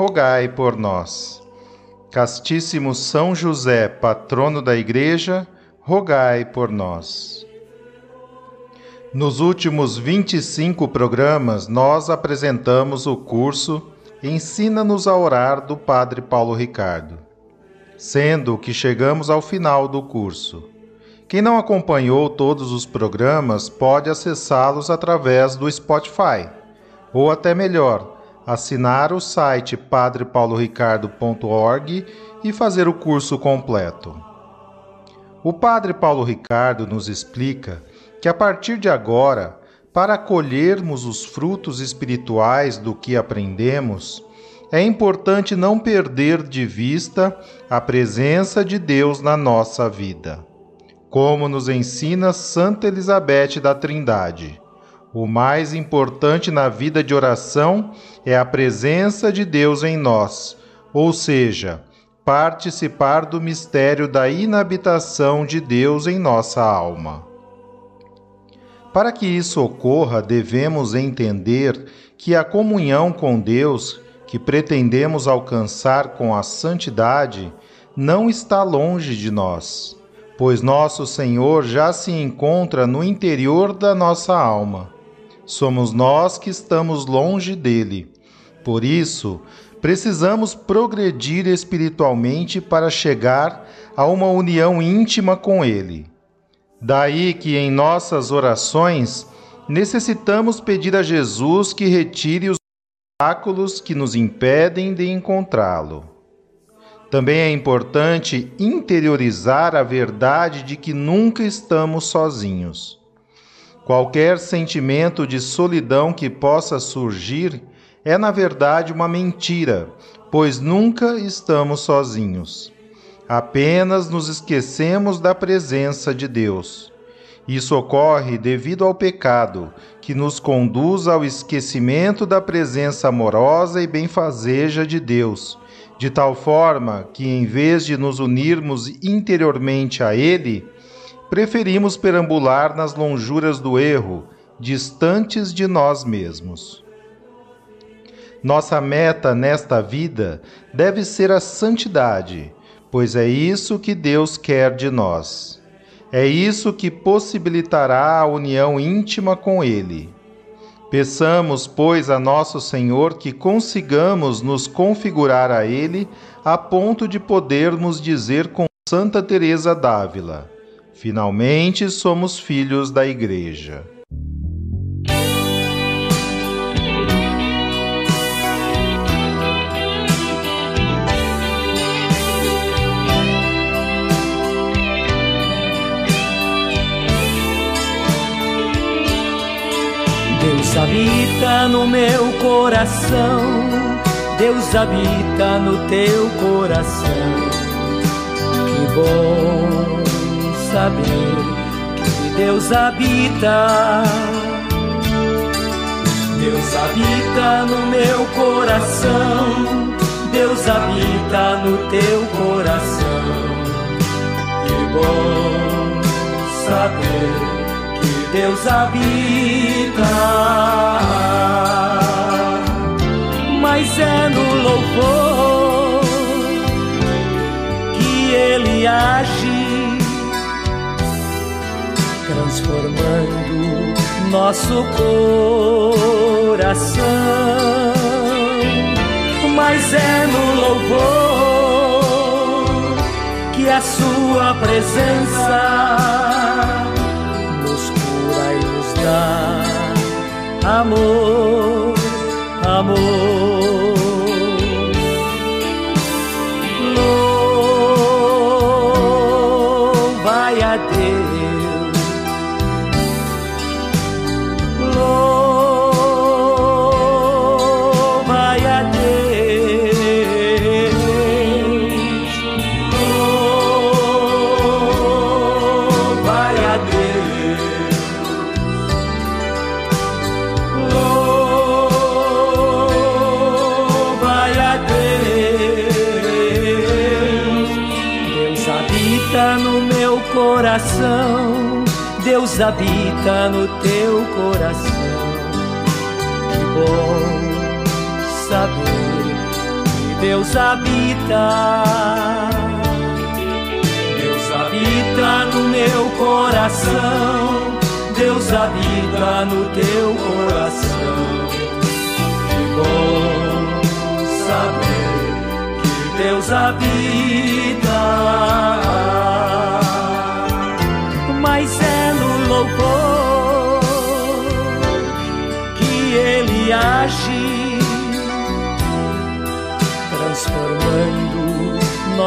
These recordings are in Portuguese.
rogai por nós. Castíssimo São José, patrono da Igreja, rogai por nós. Nos últimos 25 programas, nós apresentamos o curso Ensina-nos a Orar do Padre Paulo Ricardo, sendo que chegamos ao final do curso. Quem não acompanhou todos os programas pode acessá-los através do Spotify, ou até melhor, assinar o site padrepauloricardo.org e fazer o curso completo. O Padre Paulo Ricardo nos explica que a partir de agora, para colhermos os frutos espirituais do que aprendemos, é importante não perder de vista a presença de Deus na nossa vida. Como nos ensina Santa Elizabeth da Trindade, o mais importante na vida de oração é a presença de Deus em nós, ou seja, participar do mistério da inabitação de Deus em nossa alma. Para que isso ocorra, devemos entender que a comunhão com Deus, que pretendemos alcançar com a santidade, não está longe de nós, pois nosso Senhor já se encontra no interior da nossa alma somos nós que estamos longe dele. Por isso, precisamos progredir espiritualmente para chegar a uma união íntima com ele. Daí que em nossas orações necessitamos pedir a Jesus que retire os obstáculos que nos impedem de encontrá-lo. Também é importante interiorizar a verdade de que nunca estamos sozinhos. Qualquer sentimento de solidão que possa surgir é, na verdade, uma mentira, pois nunca estamos sozinhos. Apenas nos esquecemos da presença de Deus. Isso ocorre devido ao pecado, que nos conduz ao esquecimento da presença amorosa e benfazeja de Deus, de tal forma que, em vez de nos unirmos interiormente a Ele, preferimos perambular nas lonjuras do erro, distantes de nós mesmos. Nossa meta nesta vida deve ser a santidade, pois é isso que Deus quer de nós. É isso que possibilitará a união íntima com Ele. Peçamos, pois, a nosso Senhor que consigamos nos configurar a Ele a ponto de podermos dizer com Santa Teresa d'Ávila: Finalmente somos filhos da Igreja. Deus habita no meu coração, Deus habita no teu coração. Que bom saber que Deus habita. Deus habita no meu coração, Deus habita no teu coração. Que bom saber que Deus habita. Mas é no louvor que Ele age transformando nosso coração. Mas é no louvor que a sua presença nos cura e nos dá amor, amor. Deus habita no teu coração. Que bom saber que Deus habita. Deus habita no meu coração. Deus habita no teu coração. Que bom saber que Deus habita.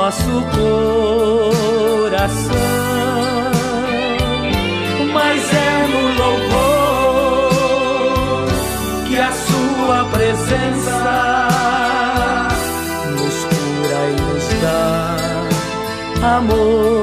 Nosso coração. Mas é no louvor que a sua presença nos cura e nos dá amor,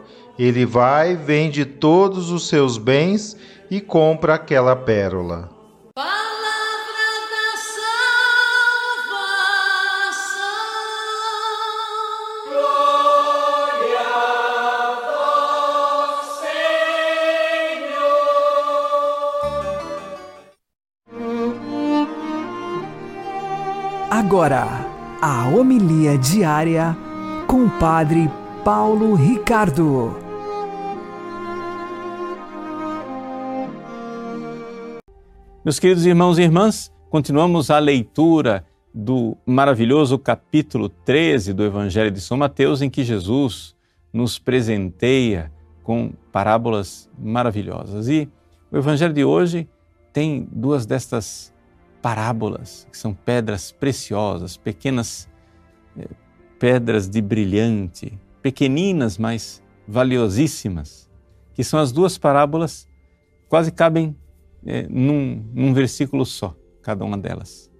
ele vai, vende todos os seus bens e compra aquela pérola. Palavra da salvação. Glória a vós, Senhor. Agora, a homilia diária com o Padre Paulo Ricardo. Meus queridos irmãos e irmãs, continuamos a leitura do maravilhoso capítulo 13 do Evangelho de São Mateus, em que Jesus nos presenteia com parábolas maravilhosas. E o Evangelho de hoje tem duas destas parábolas, que são pedras preciosas, pequenas eh, pedras de brilhante, pequeninas, mas valiosíssimas, que são as duas parábolas, quase cabem é, num, num versículo só, cada uma delas.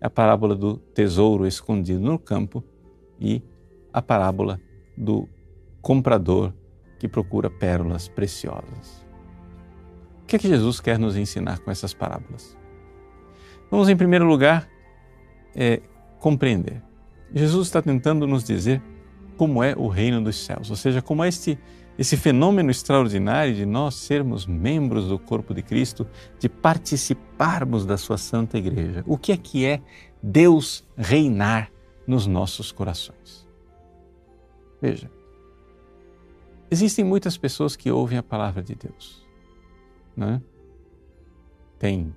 é a parábola do tesouro escondido no campo e a parábola do comprador que procura pérolas preciosas. O que é que Jesus quer nos ensinar com essas parábolas? Vamos, em primeiro lugar, é, compreender. Jesus está tentando nos dizer como é o reino dos céus, ou seja, como é este, esse fenômeno extraordinário de nós sermos membros do corpo de Cristo, de participarmos da sua santa igreja. O que é que é Deus reinar nos nossos corações? Veja, existem muitas pessoas que ouvem a palavra de Deus. Né? Tem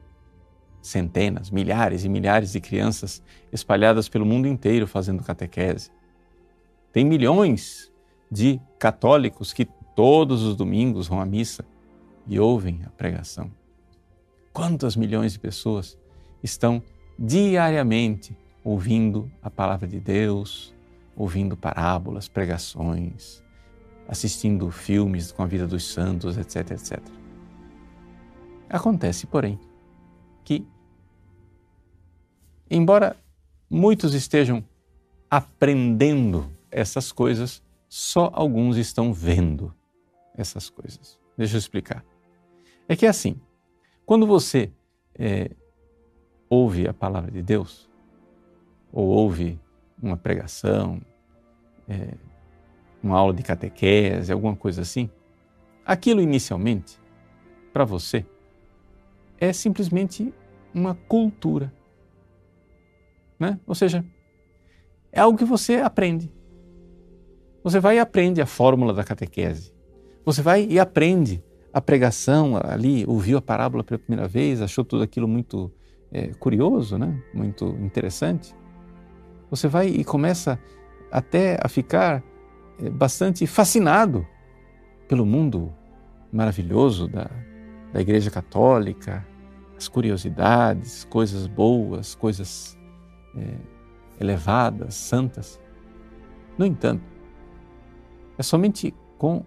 centenas, milhares e milhares de crianças espalhadas pelo mundo inteiro fazendo catequese. Tem milhões de católicos que todos os domingos vão à missa e ouvem a pregação. Quantas milhões de pessoas estão diariamente ouvindo a palavra de Deus, ouvindo parábolas, pregações, assistindo filmes com a vida dos santos, etc, etc. Acontece, porém, que Embora muitos estejam aprendendo essas coisas, só alguns estão vendo essas coisas. Deixa eu explicar. É que é assim, quando você é, ouve a palavra de Deus, ou ouve uma pregação, é, uma aula de catequese, alguma coisa assim, aquilo inicialmente, para você, é simplesmente uma cultura né? Ou seja, é algo que você aprende. Você vai e aprende a fórmula da catequese. Você vai e aprende a pregação ali, ouviu a parábola pela primeira vez, achou tudo aquilo muito é, curioso, né? muito interessante. Você vai e começa até a ficar é, bastante fascinado pelo mundo maravilhoso da, da Igreja Católica, as curiosidades, coisas boas, coisas é, elevadas, santas. No entanto, é somente com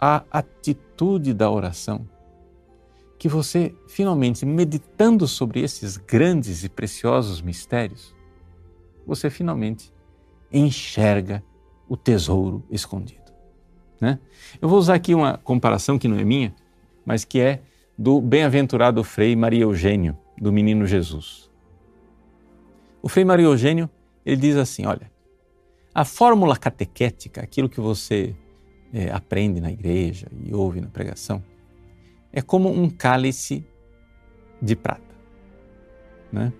a atitude da oração que você, finalmente, meditando sobre esses grandes e preciosos mistérios, você finalmente enxerga o tesouro escondido. Né? Eu vou usar aqui uma comparação que não é minha, mas que é do bem-aventurado Frei Maria Eugênio, do Menino Jesus. O Frei Maria Eugênio, ele diz assim, olha, a fórmula catequética, aquilo que você é, aprende na igreja e ouve na pregação, é como um cálice de prata. Né?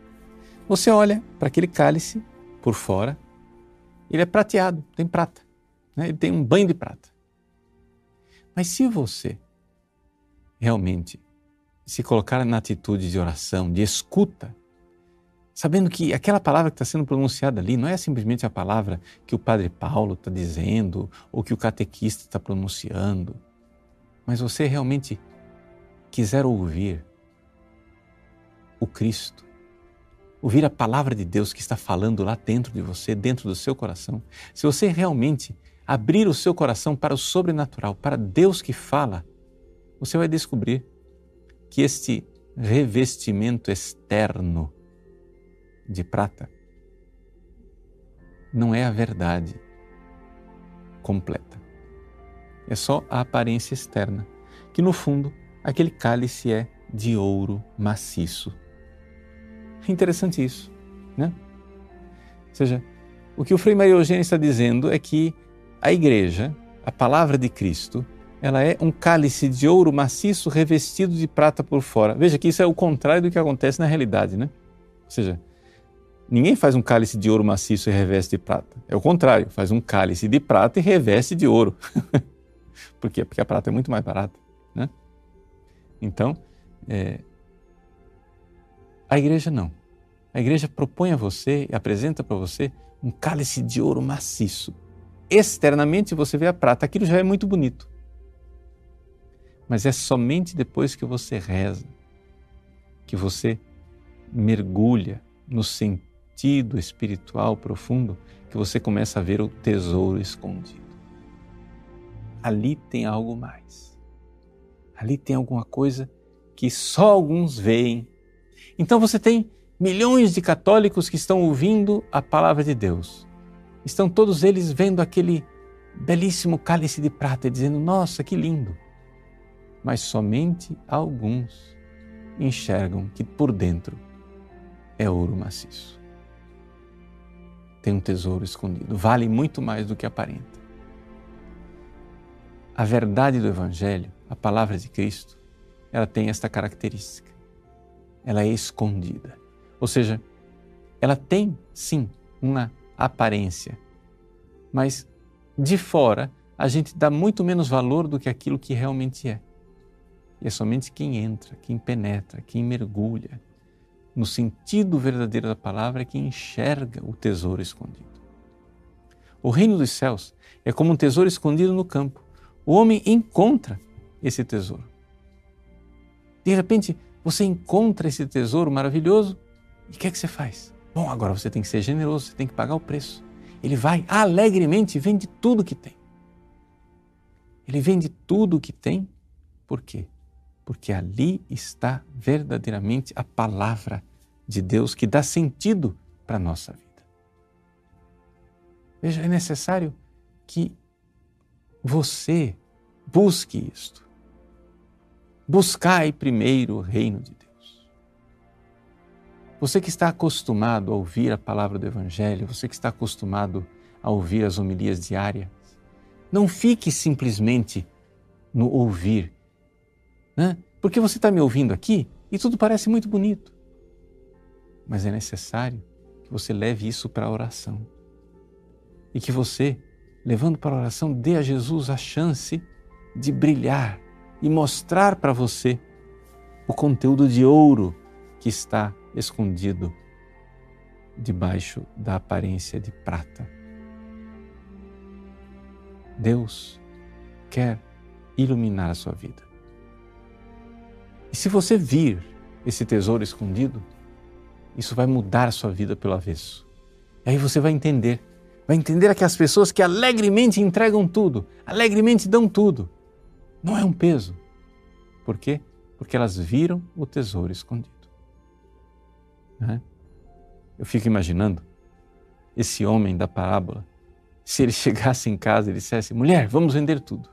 Você olha para aquele cálice por fora, ele é prateado, tem prata, né? ele tem um banho de prata. Mas se você realmente se colocar na atitude de oração, de escuta, sabendo que aquela palavra que está sendo pronunciada ali não é simplesmente a palavra que o Padre Paulo está dizendo ou que o catequista está pronunciando, mas você realmente quiser ouvir o Cristo, ouvir a palavra de Deus que está falando lá dentro de você, dentro do seu coração, se você realmente abrir o seu coração para o sobrenatural, para Deus que fala, você vai descobrir que este revestimento externo de prata não é a verdade completa. É só a aparência externa, que no fundo aquele cálice é de ouro maciço. É interessante isso, né? Ou seja, o que o Frei Maria Eugênia está dizendo é que a igreja, a palavra de Cristo, ela é um cálice de ouro maciço revestido de prata por fora. Veja que isso é o contrário do que acontece na realidade, né? Ou seja, Ninguém faz um cálice de ouro maciço e reveste de prata. É o contrário, faz um cálice de prata e reveste de ouro. Por quê? Porque a prata é muito mais barata. Né? Então, é... a igreja não. A igreja propõe a você e apresenta para você um cálice de ouro maciço. Externamente você vê a prata, aquilo já é muito bonito. Mas é somente depois que você reza, que você mergulha no sentido sentido espiritual profundo que você começa a ver o tesouro escondido. Ali tem algo mais. Ali tem alguma coisa que só alguns veem. Então você tem milhões de católicos que estão ouvindo a palavra de Deus. Estão todos eles vendo aquele belíssimo cálice de prata e dizendo: Nossa, que lindo! Mas somente alguns enxergam que por dentro é ouro maciço. Tem um tesouro escondido, vale muito mais do que aparenta. A verdade do Evangelho, a palavra de Cristo, ela tem esta característica. Ela é escondida. Ou seja, ela tem sim uma aparência, mas de fora a gente dá muito menos valor do que aquilo que realmente é. E é somente quem entra, quem penetra, quem mergulha no sentido verdadeiro da palavra é quem enxerga o tesouro escondido. O reino dos céus é como um tesouro escondido no campo. O homem encontra esse tesouro. De repente, você encontra esse tesouro maravilhoso e o que é que você faz? Bom, agora você tem que ser generoso, você tem que pagar o preço. Ele vai alegremente e vende tudo que tem. Ele vende tudo o que tem, por quê? Porque ali está verdadeiramente a palavra de Deus que dá sentido para a nossa vida. Veja, é necessário que você busque isto. Buscai primeiro o reino de Deus. Você que está acostumado a ouvir a palavra do Evangelho, você que está acostumado a ouvir as homilias diárias, não fique simplesmente no ouvir, né? porque você está me ouvindo aqui e tudo parece muito bonito. Mas é necessário que você leve isso para a oração e que você, levando para a oração, dê a Jesus a chance de brilhar e mostrar para você o conteúdo de ouro que está escondido debaixo da aparência de prata. Deus quer iluminar a sua vida. E se você vir esse tesouro escondido, isso vai mudar a sua vida pelo avesso. E aí você vai entender, vai entender que as pessoas que alegremente entregam tudo, alegremente dão tudo, não é um peso. Por quê? Porque elas viram o tesouro escondido. Né? Eu fico imaginando esse homem da parábola, se ele chegasse em casa e dissesse: mulher, vamos vender tudo.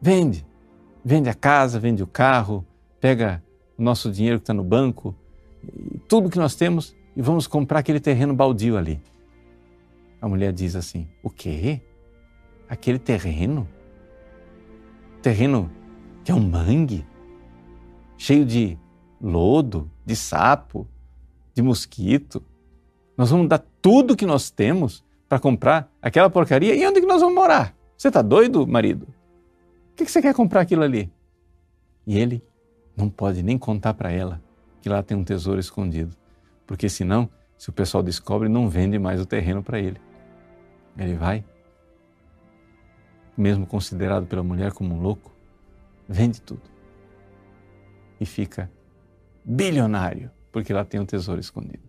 Vende. Vende a casa, vende o carro, pega o nosso dinheiro que está no banco, tudo que nós temos e vamos comprar aquele terreno baldio ali. A mulher diz assim: O quê? Aquele terreno? terreno que é um mangue, cheio de lodo, de sapo, de mosquito. Nós vamos dar tudo que nós temos para comprar aquela porcaria e onde que nós vamos morar? Você está doido, marido? Que, que você quer comprar aquilo ali? E ele não pode nem contar para ela que lá tem um tesouro escondido, porque senão, se o pessoal descobre, não vende mais o terreno para ele. Ele vai mesmo considerado pela mulher como um louco, vende tudo e fica bilionário porque lá tem um tesouro escondido.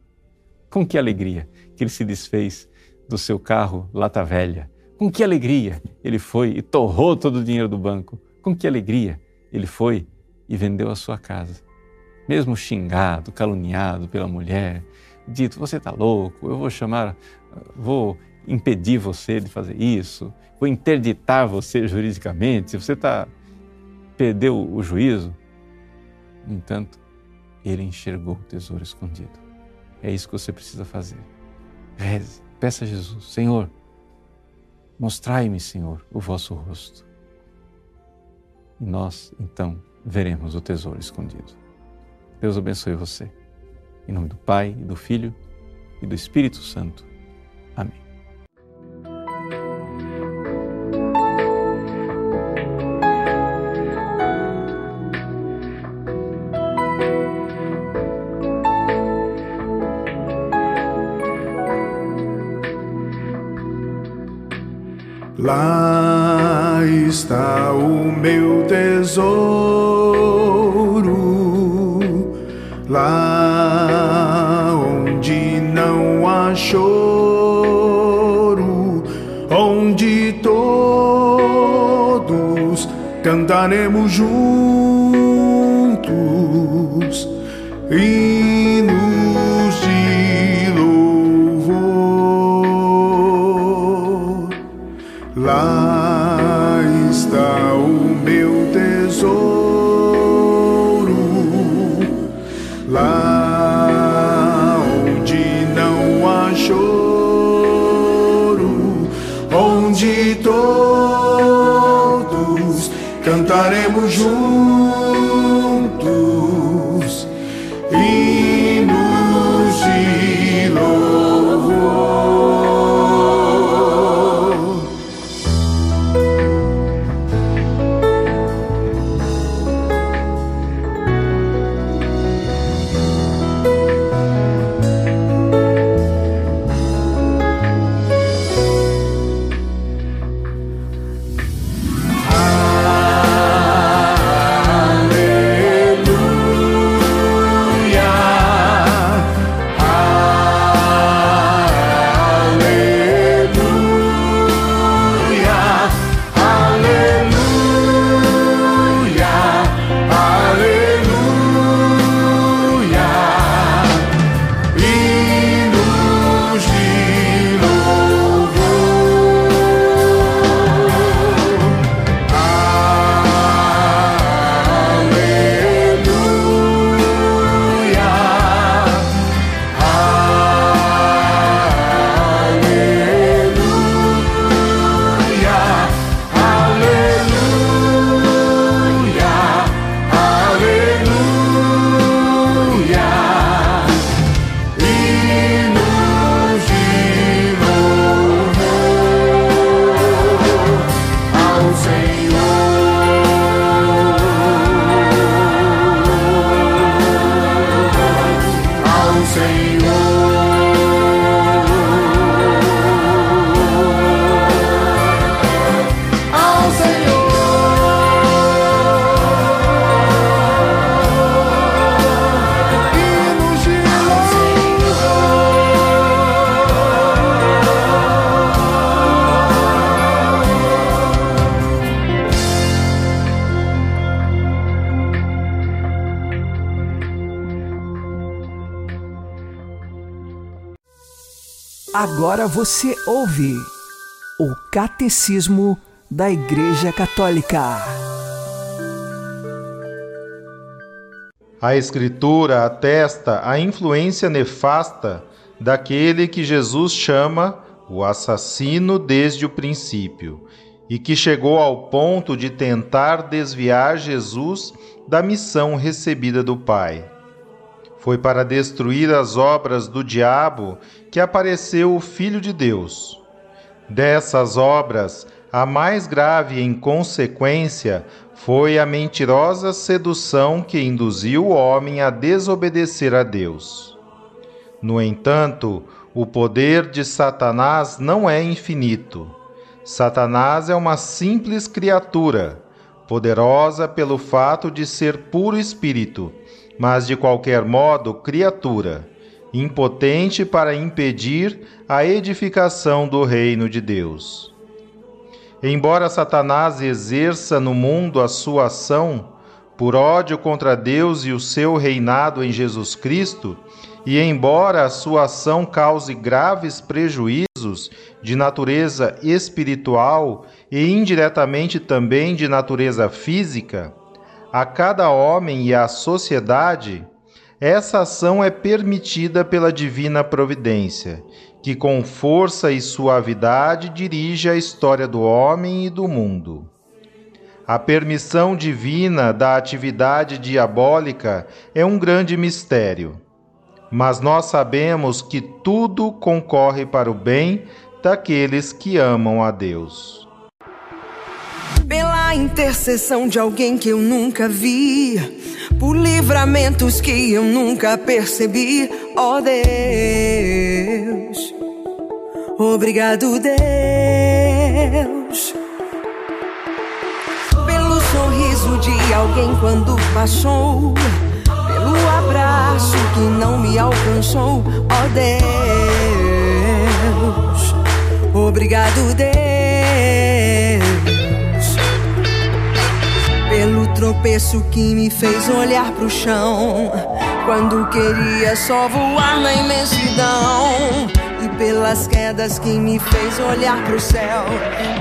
Com que alegria que ele se desfez do seu carro lata velha. Com que alegria ele foi e torrou todo o dinheiro do banco. Com que alegria ele foi e vendeu a sua casa. Mesmo xingado, caluniado pela mulher, dito: Você está louco, eu vou chamar, vou impedir você de fazer isso, vou interditar você juridicamente, você está perdeu o juízo. No entanto, ele enxergou o tesouro escondido. É isso que você precisa fazer. Reze, peça a Jesus, Senhor, mostrai-me, Senhor, o vosso rosto. E nós, então, veremos o tesouro escondido. Deus abençoe você. Em nome do Pai, e do Filho e do Espírito Santo. Amém. Todos cantaremos juntos Agora você ouve o Catecismo da Igreja Católica. A Escritura atesta a influência nefasta daquele que Jesus chama o assassino desde o princípio e que chegou ao ponto de tentar desviar Jesus da missão recebida do Pai. Foi para destruir as obras do diabo que apareceu o Filho de Deus. Dessas obras, a mais grave em consequência foi a mentirosa sedução que induziu o homem a desobedecer a Deus. No entanto, o poder de Satanás não é infinito. Satanás é uma simples criatura, poderosa pelo fato de ser puro espírito, mas de qualquer modo criatura, impotente para impedir a edificação do reino de Deus. Embora Satanás exerça no mundo a sua ação, por ódio contra Deus e o seu reinado em Jesus Cristo, e embora a sua ação cause graves prejuízos de natureza espiritual e indiretamente também de natureza física, a cada homem e à sociedade, essa ação é permitida pela divina providência, que com força e suavidade dirige a história do homem e do mundo. A permissão divina da atividade diabólica é um grande mistério, mas nós sabemos que tudo concorre para o bem daqueles que amam a Deus. Intercessão de alguém que eu nunca vi, por livramentos que eu nunca percebi, ó Deus. Obrigado, Deus, pelo sorriso de alguém quando passou, pelo abraço que não me alcançou, ó Deus. Obrigado, Deus. Tropeço que me fez olhar pro chão. quando queria só voar na imensidão. E pelas quedas que me fez olhar pro céu,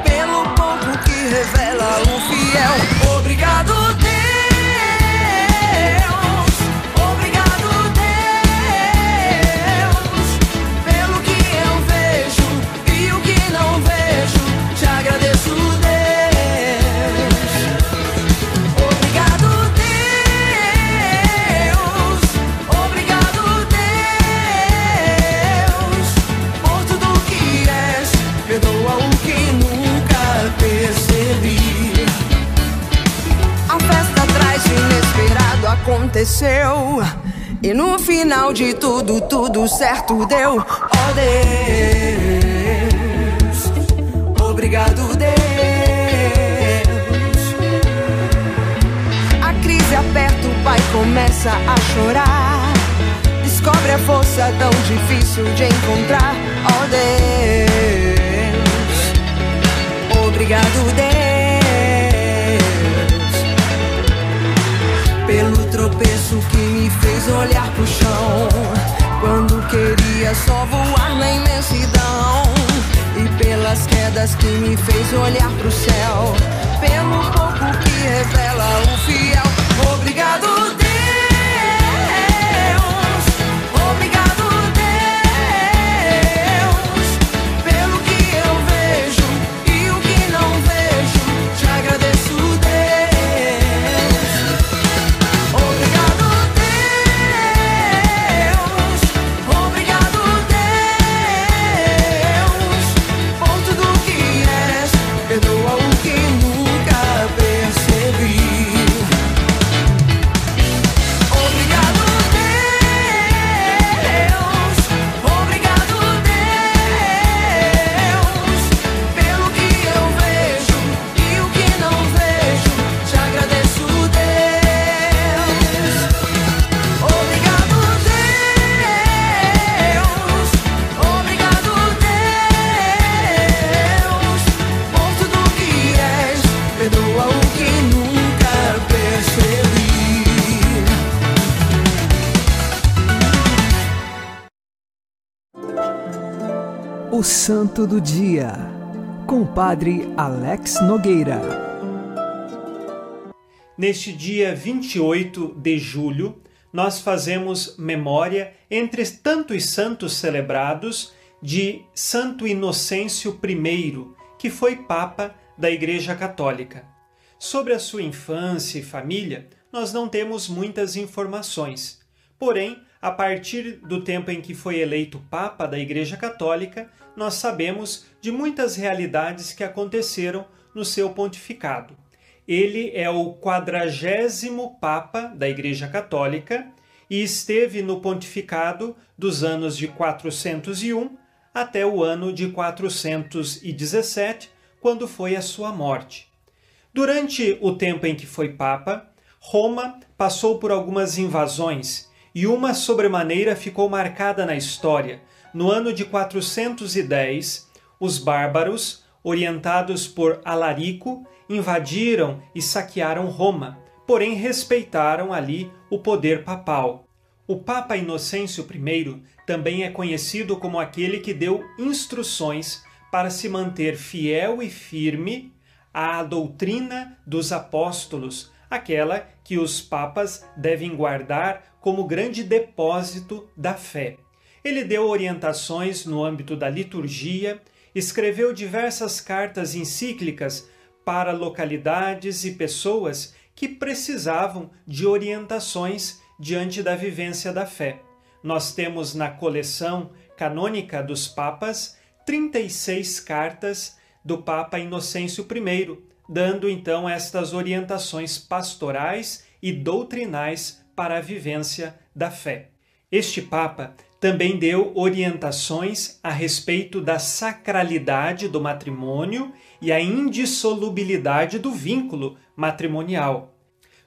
pelo pouco que revela o fiel. Obrigado, aconteceu. E no final de tudo, tudo certo deu. Oh Deus, obrigado, Deus. A crise aperta, o pai começa a chorar. Descobre a força tão difícil de encontrar. Oh Deus, obrigado, Deus. Pelo tropeço que me fez olhar pro chão. Quando queria só voar na imensidão. E pelas quedas que me fez olhar pro céu. Pelo pouco que revela o fiel. Obrigado, Deus. O Santo do Dia, com o Padre Alex Nogueira. Neste dia 28 de julho, nós fazemos memória, entre tantos santos celebrados, de Santo Inocêncio I, que foi Papa da Igreja Católica. Sobre a sua infância e família, nós não temos muitas informações. Porém, a partir do tempo em que foi eleito Papa da Igreja Católica, nós sabemos de muitas realidades que aconteceram no seu pontificado. Ele é o quadragésimo Papa da Igreja Católica e esteve no pontificado dos anos de 401 até o ano de 417, quando foi a sua morte. Durante o tempo em que foi Papa, Roma passou por algumas invasões e uma sobremaneira ficou marcada na história. No ano de 410, os bárbaros, orientados por Alarico, invadiram e saquearam Roma, porém respeitaram ali o poder papal. O Papa Inocêncio I também é conhecido como aquele que deu instruções para se manter fiel e firme à doutrina dos apóstolos, aquela que os papas devem guardar como grande depósito da fé. Ele deu orientações no âmbito da liturgia, escreveu diversas cartas encíclicas para localidades e pessoas que precisavam de orientações diante da vivência da fé. Nós temos na coleção canônica dos papas 36 cartas do Papa Inocêncio I, dando então estas orientações pastorais e doutrinais para a vivência da fé. Este Papa também deu orientações a respeito da sacralidade do matrimônio e a indissolubilidade do vínculo matrimonial.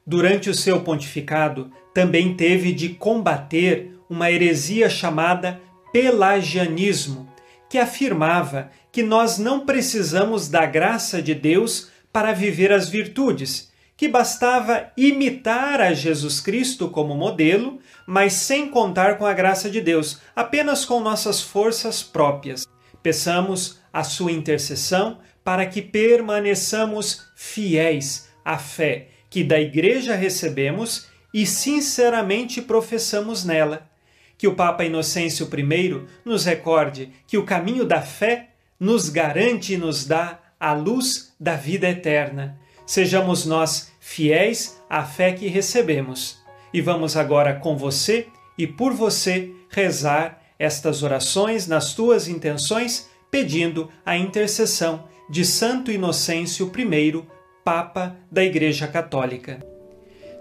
Durante o seu pontificado, também teve de combater uma heresia chamada pelagianismo, que afirmava que nós não precisamos da graça de Deus para viver as virtudes, que bastava imitar a Jesus Cristo como modelo, mas sem contar com a graça de Deus, apenas com nossas forças próprias. Peçamos a sua intercessão para que permaneçamos fiéis à fé que da Igreja recebemos e sinceramente professamos nela. Que o Papa Inocêncio I nos recorde que o caminho da fé nos garante e nos dá a luz da vida eterna. Sejamos nós fiéis à fé que recebemos. E vamos agora com você e por você rezar estas orações nas tuas intenções, pedindo a intercessão de Santo Inocêncio I, Papa da Igreja Católica.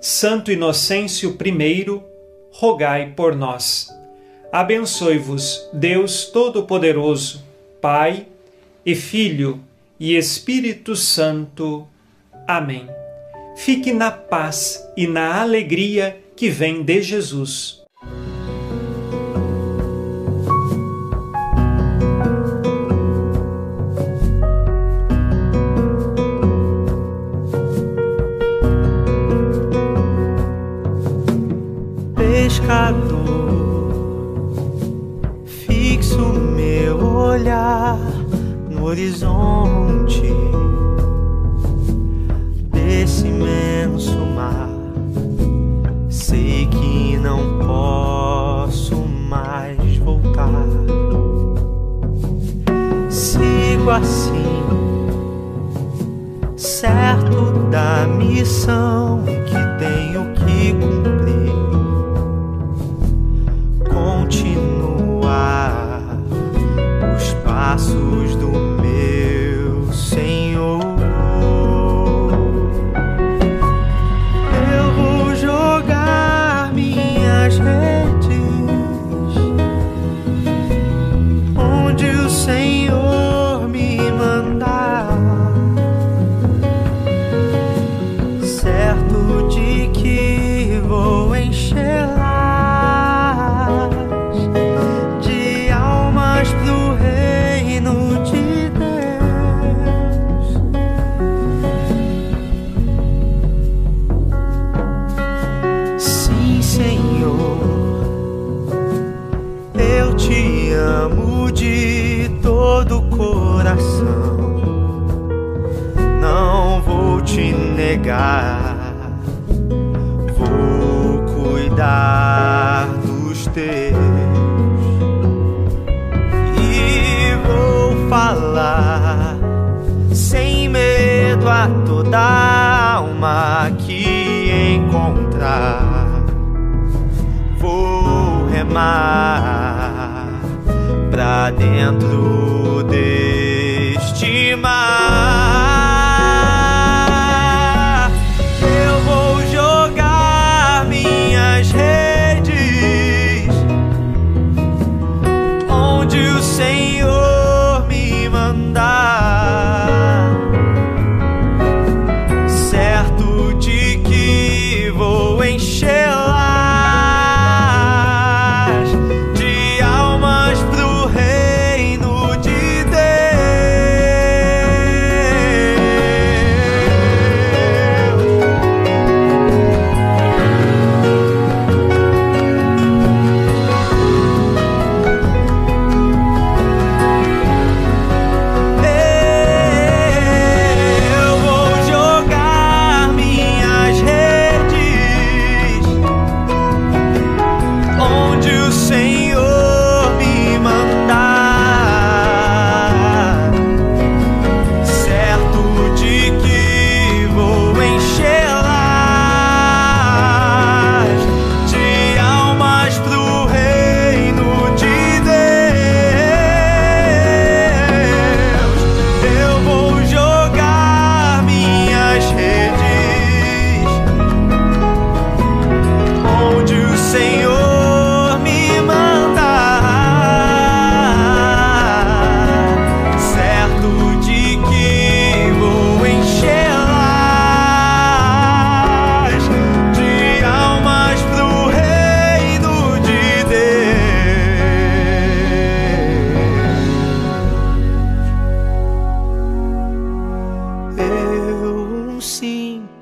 Santo Inocêncio I, rogai por nós. Abençoe-vos, Deus Todo-Poderoso, Pai e Filho e Espírito Santo. Amém. Fique na paz e na alegria que vem de Jesus. pescador, fixo meu olhar no horizonte Assim, certo da missão dos teus e vou falar sem medo a toda alma que encontrar. Vou remar pra dentro deste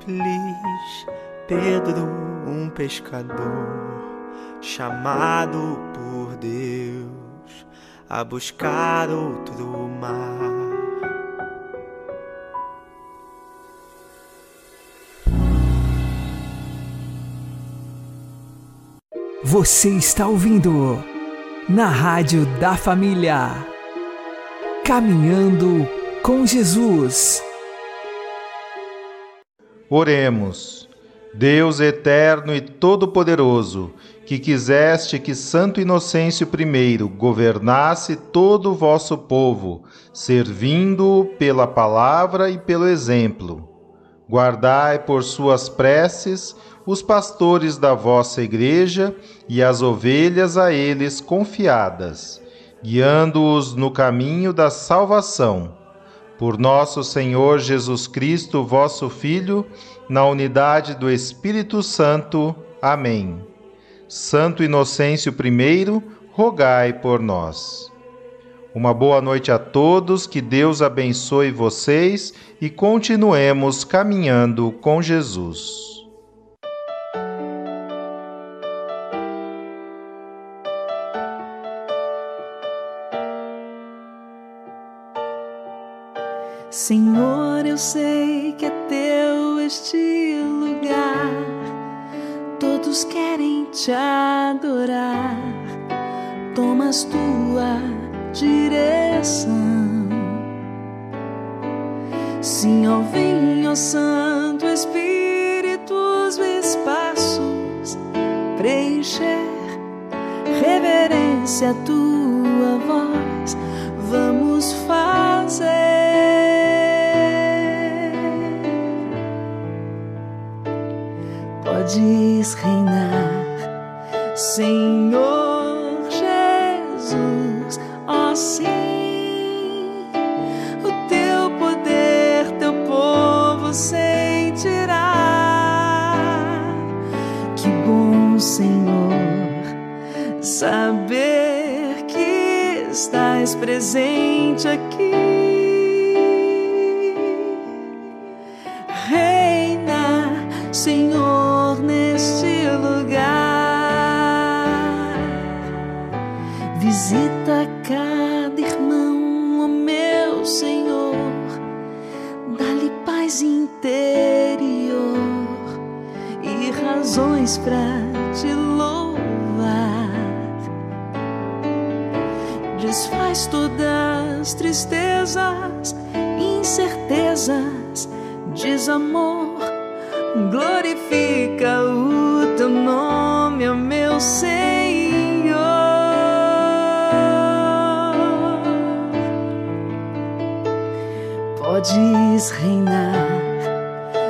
feliz Pedro, um pescador, chamado por Deus a buscar outro mar. Você está ouvindo na Rádio da Família. Caminhando com Jesus Oremos. Deus eterno e todo-poderoso, que quiseste que Santo Inocêncio I governasse todo o vosso povo, servindo-o pela palavra e pelo exemplo. Guardai por suas preces os pastores da vossa igreja e as ovelhas a eles confiadas, guiando-os no caminho da salvação. Por nosso Senhor Jesus Cristo, vosso Filho, na unidade do Espírito Santo. Amém. Santo Inocêncio I, rogai por nós. Uma boa noite a todos, que Deus abençoe vocês e continuemos caminhando com Jesus. Senhor, eu sei que é teu este lugar. Todos querem te adorar. Tomas tua direção. Sim, ó, vem, ó Santo Espírito, os espaços preencher. Reverência a tua voz, vamos fazer. Podes reinar, Senhor Jesus, ó oh, sim, o teu poder, teu povo sentirá. Que bom, Senhor, saber que estás presente aqui. Senhor para te louvar. Desfaz todas as tristezas, incertezas, desamor glorifica o teu nome, ó meu Senhor. Podes reinar,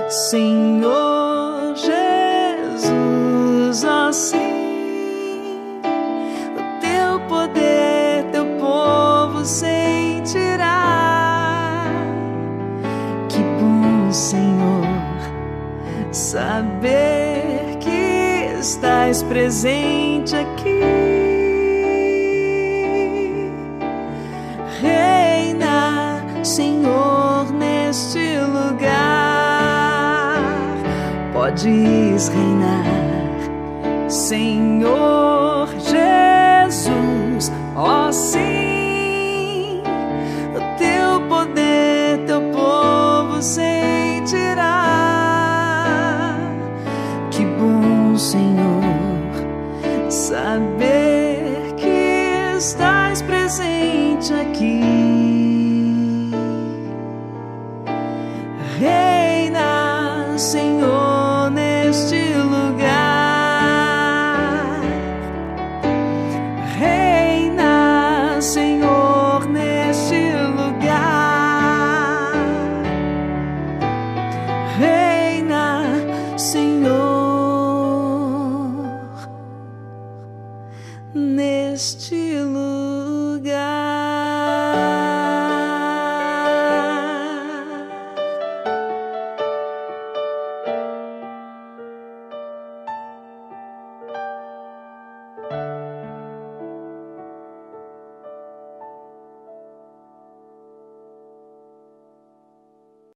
Senhor presente aqui. Reina, Senhor, neste lugar. Podes reinar, Senhor Jesus, ó sim. O teu poder, teu povo sentirá. Estás presente aqui.